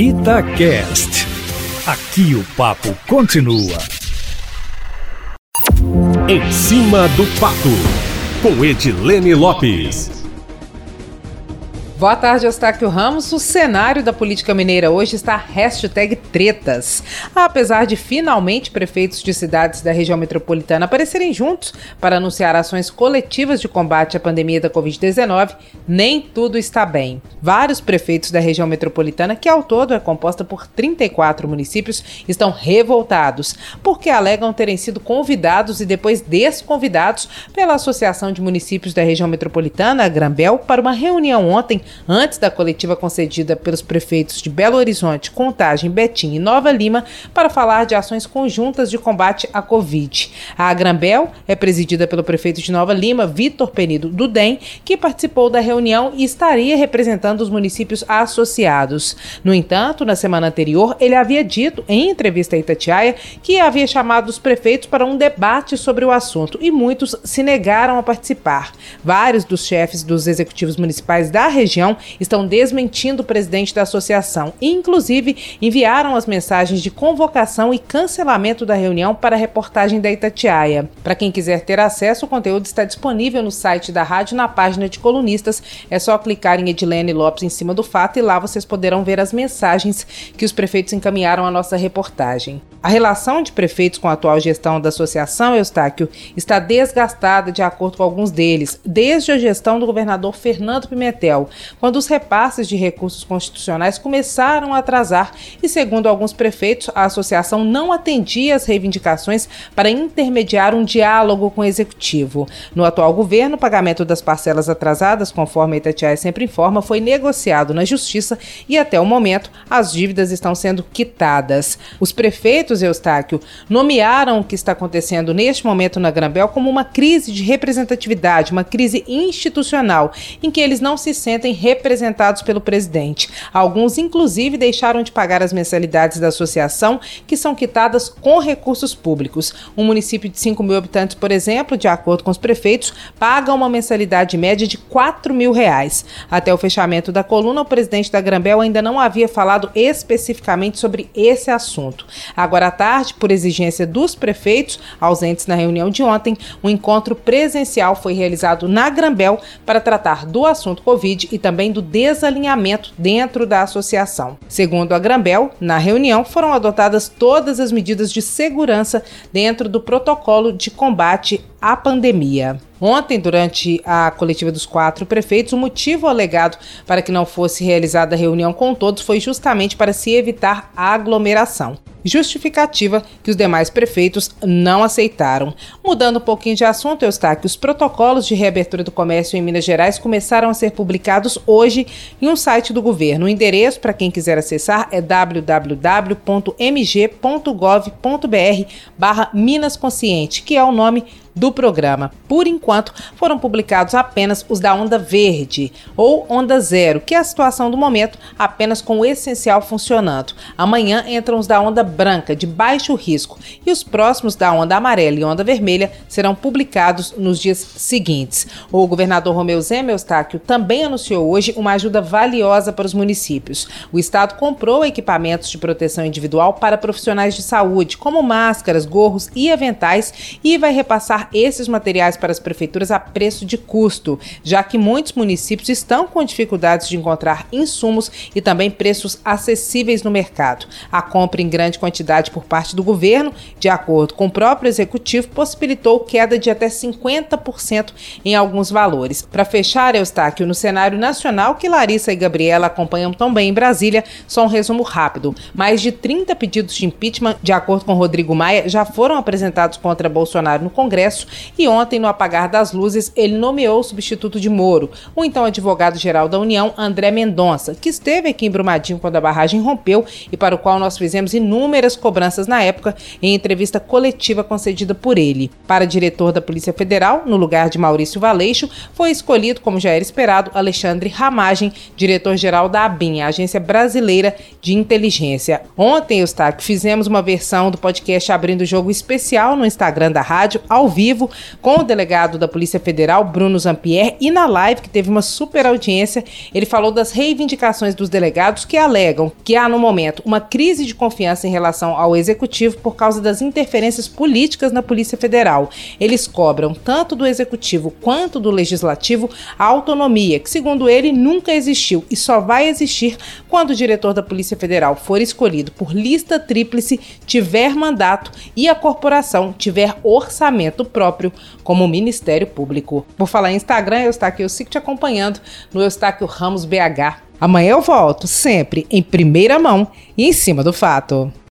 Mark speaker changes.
Speaker 1: Itacast. Aqui o papo continua. Em cima do papo, com Edilene Lopes.
Speaker 2: Boa tarde, Eustáquio Ramos. O cenário da política mineira hoje está tretas. Apesar de finalmente prefeitos de cidades da região metropolitana aparecerem juntos para anunciar ações coletivas de combate à pandemia da Covid-19, nem tudo está bem. Vários prefeitos da região metropolitana, que ao todo é composta por 34 municípios, estão revoltados porque alegam terem sido convidados e depois desconvidados pela Associação de Municípios da Região Metropolitana, a Grambel, para uma reunião ontem antes da coletiva concedida pelos prefeitos de Belo Horizonte, Contagem, Betim e Nova Lima, para falar de ações conjuntas de combate à Covid. A Agrambel é presidida pelo prefeito de Nova Lima, Vitor Penido Dudem, que participou da reunião e estaria representando os municípios associados. No entanto, na semana anterior, ele havia dito, em entrevista a Itatiaia, que havia chamado os prefeitos para um debate sobre o assunto e muitos se negaram a participar. Vários dos chefes dos executivos municipais da região região estão desmentindo o presidente da associação inclusive, enviaram as mensagens de convocação e cancelamento da reunião para a reportagem da Itatiaia. Para quem quiser ter acesso, o conteúdo está disponível no site da rádio na página de colunistas. É só clicar em Edilene Lopes em cima do fato e lá vocês poderão ver as mensagens que os prefeitos encaminharam à nossa reportagem. A relação de prefeitos com a atual gestão da associação, Eustáquio, está desgastada de acordo com alguns deles, desde a gestão do governador Fernando Pimentel, quando os repasses de recursos constitucionais começaram a atrasar e, segundo alguns prefeitos, a associação não atendia às reivindicações para intermediar um diálogo com o executivo. No atual governo, o pagamento das parcelas atrasadas, conforme a Itatiaia sempre informa, foi negociado na justiça e até o momento as dívidas estão sendo quitadas. Os prefeitos, Eustáquio, nomearam o que está acontecendo neste momento na Grambel como uma crise de representatividade, uma crise institucional, em que eles não se sentem representados pelo presidente. Alguns, inclusive, deixaram de pagar as mensalidades da associação, que são quitadas com recursos públicos. Um município de 5 mil habitantes, por exemplo, de acordo com os prefeitos, paga uma mensalidade média de 4 mil reais. Até o fechamento da coluna, o presidente da Grambel ainda não havia falado especificamente sobre esse assunto. Agora à tarde, por exigência dos prefeitos, ausentes na reunião de ontem, um encontro presencial foi realizado na Grambel para tratar do assunto Covid e também do desalinhamento dentro da associação. Segundo a Grambel, na reunião foram adotadas todas as medidas de segurança dentro do protocolo de combate à pandemia. Ontem, durante a coletiva dos quatro prefeitos, o motivo alegado para que não fosse realizada a reunião com todos foi justamente para se evitar aglomeração justificativa que os demais prefeitos não aceitaram. Mudando um pouquinho de assunto, Eustáquio, os protocolos de reabertura do comércio em Minas Gerais começaram a ser publicados hoje em um site do governo. O endereço para quem quiser acessar é www.mg.gov.br barra Minas Consciente, que é o nome do programa. Por enquanto, foram publicados apenas os da onda verde ou onda zero, que é a situação do momento, apenas com o essencial funcionando. Amanhã entram os da onda branca, de baixo risco, e os próximos da onda amarela e onda vermelha serão publicados nos dias seguintes. O governador Romeu Zema Eustáquio também anunciou hoje uma ajuda valiosa para os municípios. O estado comprou equipamentos de proteção individual para profissionais de saúde, como máscaras, gorros e aventais, e vai repassar esses materiais para as prefeituras a preço de custo, já que muitos municípios estão com dificuldades de encontrar insumos e também preços acessíveis no mercado. A compra em grande quantidade por parte do governo, de acordo com o próprio executivo, possibilitou queda de até 50% em alguns valores. Para fechar, Eustáquio, no cenário nacional que Larissa e Gabriela acompanham tão bem em Brasília, só um resumo rápido. Mais de 30 pedidos de impeachment, de acordo com Rodrigo Maia, já foram apresentados contra Bolsonaro no Congresso Congresso e ontem, no apagar das luzes, ele nomeou o substituto de Moro, o então advogado-geral da União, André Mendonça, que esteve aqui em Brumadinho quando a barragem rompeu e para o qual nós fizemos inúmeras cobranças na época em entrevista coletiva concedida por ele. Para diretor da Polícia Federal, no lugar de Maurício Valeixo, foi escolhido, como já era esperado, Alexandre Ramagem, diretor-geral da ABIN, a Agência Brasileira de Inteligência. Ontem, Eustáquio, fizemos uma versão do podcast Abrindo o Jogo especial no Instagram da rádio, ao vivo vivo com o delegado da Polícia Federal, Bruno Zampier, e na live, que teve uma super audiência, ele falou das reivindicações dos delegados que alegam que há, no momento, uma crise de confiança em relação ao executivo por causa das interferências políticas na Polícia Federal. Eles cobram tanto do executivo quanto do legislativo a autonomia, que, segundo ele, nunca existiu e só vai existir quando o diretor da Polícia Federal for escolhido por lista tríplice, tiver mandato e a corporação tiver orçamento próprio, como Ministério Público. Por falar em Instagram, eu estou aqui, eu sigo te acompanhando no Eustáquio Ramos BH. Amanhã eu volto, sempre em primeira mão e em cima do fato.